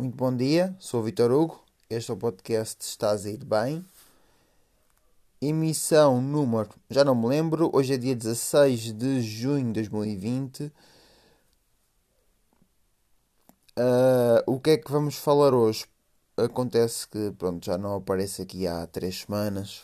Muito bom dia, sou Vitor Hugo. Este é o podcast Estás a ir bem. Emissão número, já não me lembro, hoje é dia 16 de junho de 2020. Uh, ah, o que é que vamos falar hoje? Acontece que pronto, já não aparece aqui há 3 semanas.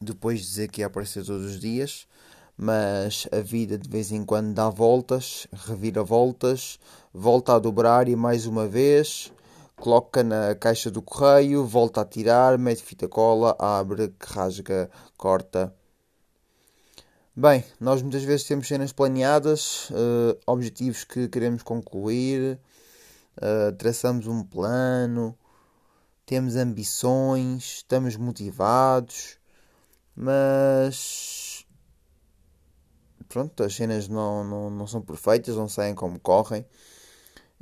Depois de dizer que ia aparecer todos os dias mas a vida de vez em quando dá voltas, revira voltas, volta a dobrar e mais uma vez coloca na caixa do correio, volta a tirar, mete fita cola, abre, rasga, corta. Bem, nós muitas vezes temos cenas planeadas, uh, objetivos que queremos concluir, uh, traçamos um plano, temos ambições, estamos motivados, mas pronto, as cenas não, não, não são perfeitas, não saem como correm.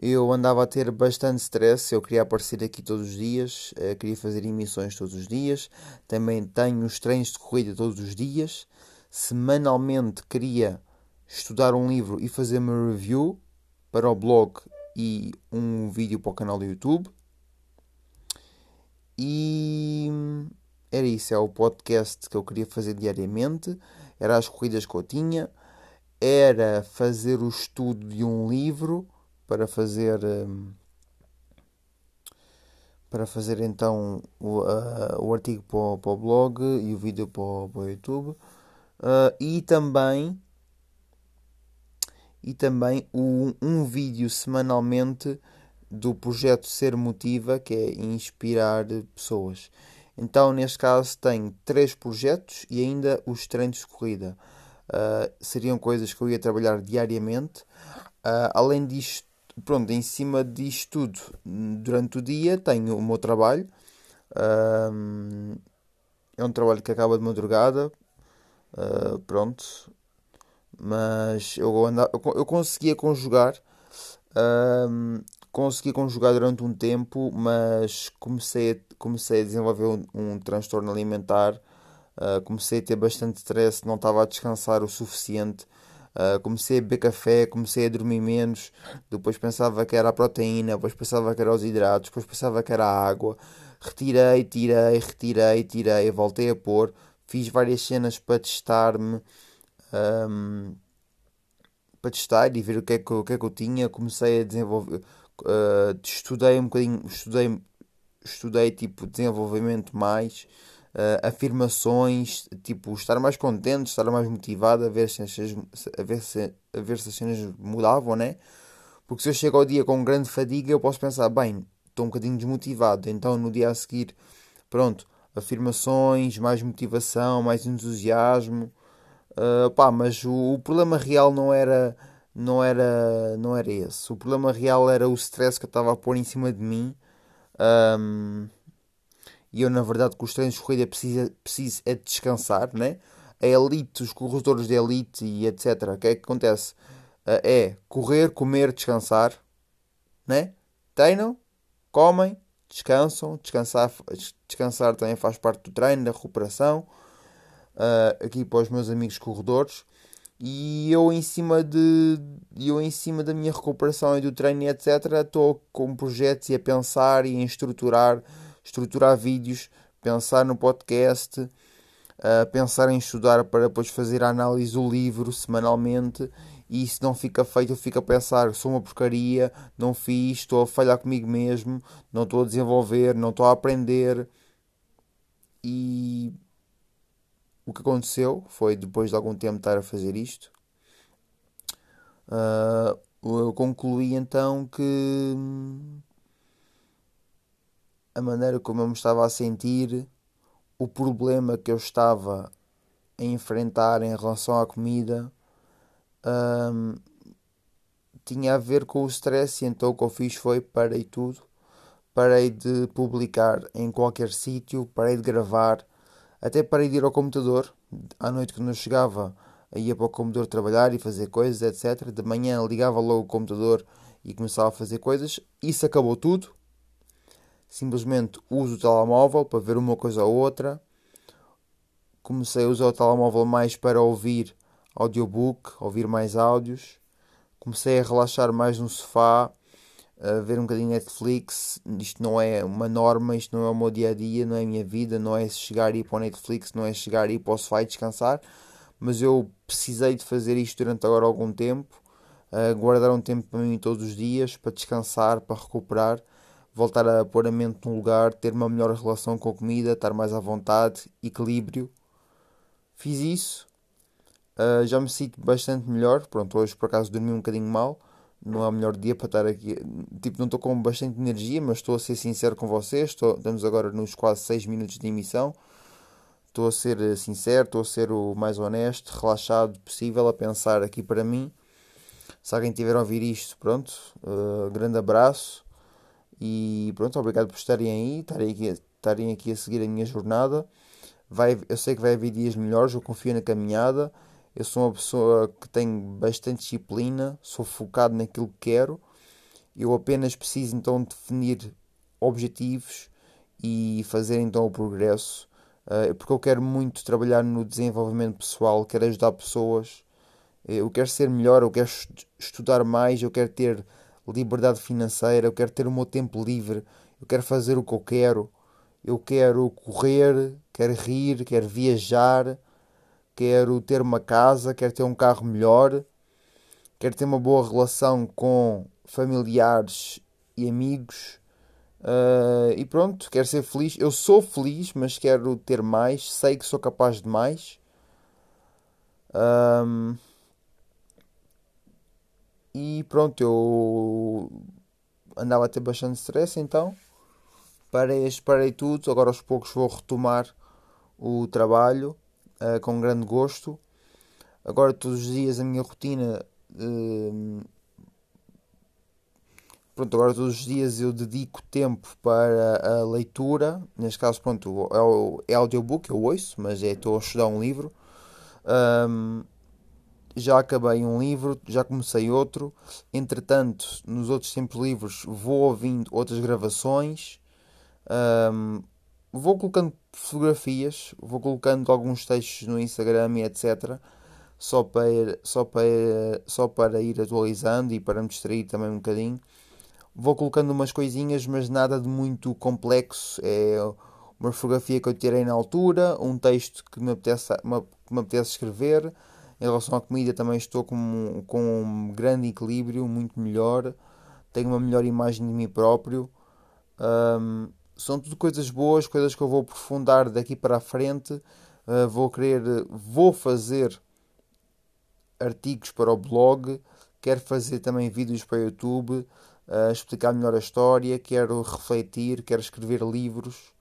Eu andava a ter bastante stress, eu queria aparecer aqui todos os dias, eh, queria fazer emissões todos os dias, também tenho os treinos de corrida todos os dias. Semanalmente queria estudar um livro e fazer uma review para o blog e um vídeo para o canal do YouTube. E era isso, é o podcast que eu queria fazer diariamente era as corridas que eu tinha, era fazer o estudo de um livro para fazer hum, para fazer então o, uh, o artigo para o, para o, blog e o vídeo para o, para o YouTube. Uh, e também e também um, um vídeo semanalmente do projeto Ser Motiva que é inspirar pessoas então, neste caso, tenho três projetos e ainda os treinos de corrida. Uh, seriam coisas que eu ia trabalhar diariamente. Uh, além disto, pronto, em cima disto tudo, durante o dia tenho o meu trabalho. Uh, é um trabalho que acaba de madrugada. pronto. Mas eu, andava, eu conseguia conjugar consegui conjugar durante um tempo, mas comecei a, comecei a desenvolver um, um transtorno alimentar, uh, comecei a ter bastante stress, não estava a descansar o suficiente. Uh, comecei a beber café, comecei a dormir menos, depois pensava que era a proteína, depois pensava que era os hidratos, depois pensava que era a água. Retirei, tirei, retirei, tirei, voltei a pôr, fiz várias cenas para testar-me. Um, para testar e ver o que, é que, o que é que eu tinha, comecei a desenvolver, Uh, estudei um bocadinho, estudei, estudei tipo desenvolvimento mais, uh, afirmações, tipo estar mais contente, estar mais motivado a ver se, a ver se, a ver se as cenas mudavam, né? Porque se eu chego ao dia com grande fadiga, eu posso pensar, bem, estou um bocadinho desmotivado, então no dia a seguir, pronto, afirmações, mais motivação, mais entusiasmo. Uh, pá, mas o, o problema real não era não era, não era esse. O problema real era o stress que eu estava a pôr em cima de mim. Um, e eu, na verdade, com os treinos de corrida preciso, preciso é de descansar, né? A elite, os corredores de elite e etc. O que é que acontece? Uh, é correr, comer, descansar, né? Treinam, comem, descansam. Descansar, descansar também faz parte do treino, da recuperação. Uh, aqui para os meus amigos corredores e eu em cima de eu em cima da minha recuperação e do treino etc estou com projetos e a pensar e a estruturar estruturar vídeos pensar no podcast a pensar em estudar para depois fazer a análise do livro semanalmente. E se não fica feito eu fico a pensar sou uma porcaria não fiz estou a falhar comigo mesmo não estou a desenvolver não estou a aprender. E o que aconteceu foi, depois de algum tempo estar a fazer isto, uh, eu concluí então que a maneira como eu me estava a sentir, o problema que eu estava a enfrentar em relação à comida, um, tinha a ver com o stress, e então o que eu fiz foi parei tudo, parei de publicar em qualquer sítio, parei de gravar até de ir ao computador. À noite, quando eu chegava, ia para o computador trabalhar e fazer coisas, etc. De manhã ligava logo o computador e começava a fazer coisas. Isso acabou tudo. Simplesmente uso o telemóvel para ver uma coisa ou outra. Comecei a usar o telemóvel mais para ouvir audiobook, ouvir mais áudios. Comecei a relaxar mais no sofá, ver um bocadinho Netflix. Isto não é uma norma, isto não é o meu dia a dia, não é a minha vida, não é chegar e ir para o Netflix, não é chegar e ir para o sofá e descansar. Mas eu precisei de fazer isto durante agora algum tempo, uh, guardar um tempo para mim todos os dias, para descansar, para recuperar, voltar a pôr a mente no lugar, ter uma melhor relação com a comida, estar mais à vontade, equilíbrio. Fiz isso, uh, já me sinto bastante melhor. Pronto, hoje por acaso dormi um bocadinho mal não é o melhor dia para estar aqui. Tipo, não estou com bastante energia, mas estou a ser sincero com vocês. Estou, estamos agora nos quase 6 minutos de emissão. Estou a ser eh, sincero, estou a ser o mais honesto, relaxado possível, a pensar aqui para mim. Se alguém tiver a ouvir isto, pronto, uh, grande abraço e pronto, obrigado por estarem aí, estarem aqui, estarem aqui a seguir a minha jornada. Vai, eu sei que vai haver dias melhores, eu confio na caminhada eu sou uma pessoa que tem bastante disciplina, sou focado naquilo que quero. Eu apenas preciso então definir objetivos e fazer então o progresso, uh, porque eu quero muito trabalhar no desenvolvimento pessoal, quero ajudar pessoas, eu quero ser melhor, eu quero estudar mais, eu quero ter liberdade financeira, eu quero ter o meu tempo livre, eu quero fazer o que eu quero, eu quero correr, quero rir, quero viajar quero ter uma casa, quero ter um carro melhor, quero ter uma boa relação com familiares e amigos. Uh, e pronto, quero ser feliz. Eu sou feliz, mas quero ter mais. Sei que sou capaz de mais. Um, e pronto, eu andava a ter bastante stress, então parei, parei tudo. Agora aos poucos vou retomar o trabalho uh, com grande gosto. Agora, todos os dias, a minha rotina. Uh, pronto, agora todos os dias eu dedico tempo para a leitura. Neste caso, pronto, é, o, é audiobook, eu ouço, mas é, estou a estudar um livro. Um, já acabei um livro, já comecei outro. Entretanto, nos outros tempos livres, vou ouvindo outras gravações. Um, vou colocando fotografias, vou colocando alguns textos no Instagram e etc. Só para, só, para, só para ir atualizando e para me distrair também um bocadinho. Vou colocando umas coisinhas, mas nada de muito complexo. É uma fotografia que eu tirei na altura, um texto que me apetece, me apetece escrever. Em relação à comida, também estou com, com um grande equilíbrio, muito melhor. Tenho uma melhor imagem de mim próprio. Um, são tudo coisas boas, coisas que eu vou aprofundar daqui para a frente. Uh, vou querer, vou fazer artigos para o blog, quero fazer também vídeos para o YouTube, uh, explicar melhor a história, quero refletir, quero escrever livros,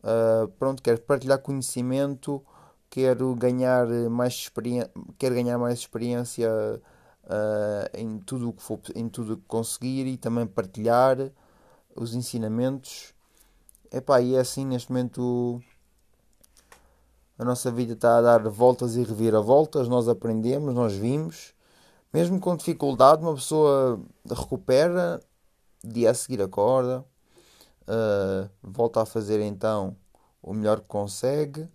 uh, pronto, quero partilhar conhecimento, quero ganhar mais experiência, quero ganhar mais experiência em tudo o que for, em tudo que conseguir e também partilhar os ensinamentos Epá, e é assim neste momento a nossa vida está a dar voltas e reviravoltas, nós aprendemos, nós vimos. Mesmo com dificuldade, uma pessoa recupera, dia a seguir acorda, uh, volta a fazer então o melhor que consegue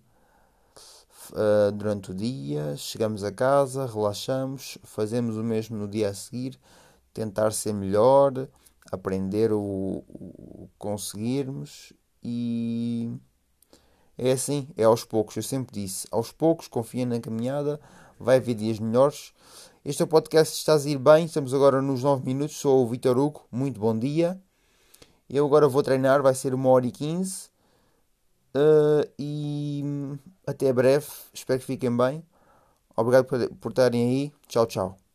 uh, durante o dia. Chegamos a casa, relaxamos, fazemos o mesmo no dia a seguir, tentar ser melhor, aprender o, o conseguirmos e é assim, é aos poucos. Eu sempre disse, aos poucos, confia na caminhada, vai haver dias melhores. Este é o podcast está a ir bem, estamos agora nos 9 minutos. Sou o Vitor Hugo, muito bom dia. Eu agora vou treinar, vai ser uma hora e 15. Uh, e até breve, espero que fiquem bem. Obrigado por, por estarem aí. Tchau, tchau.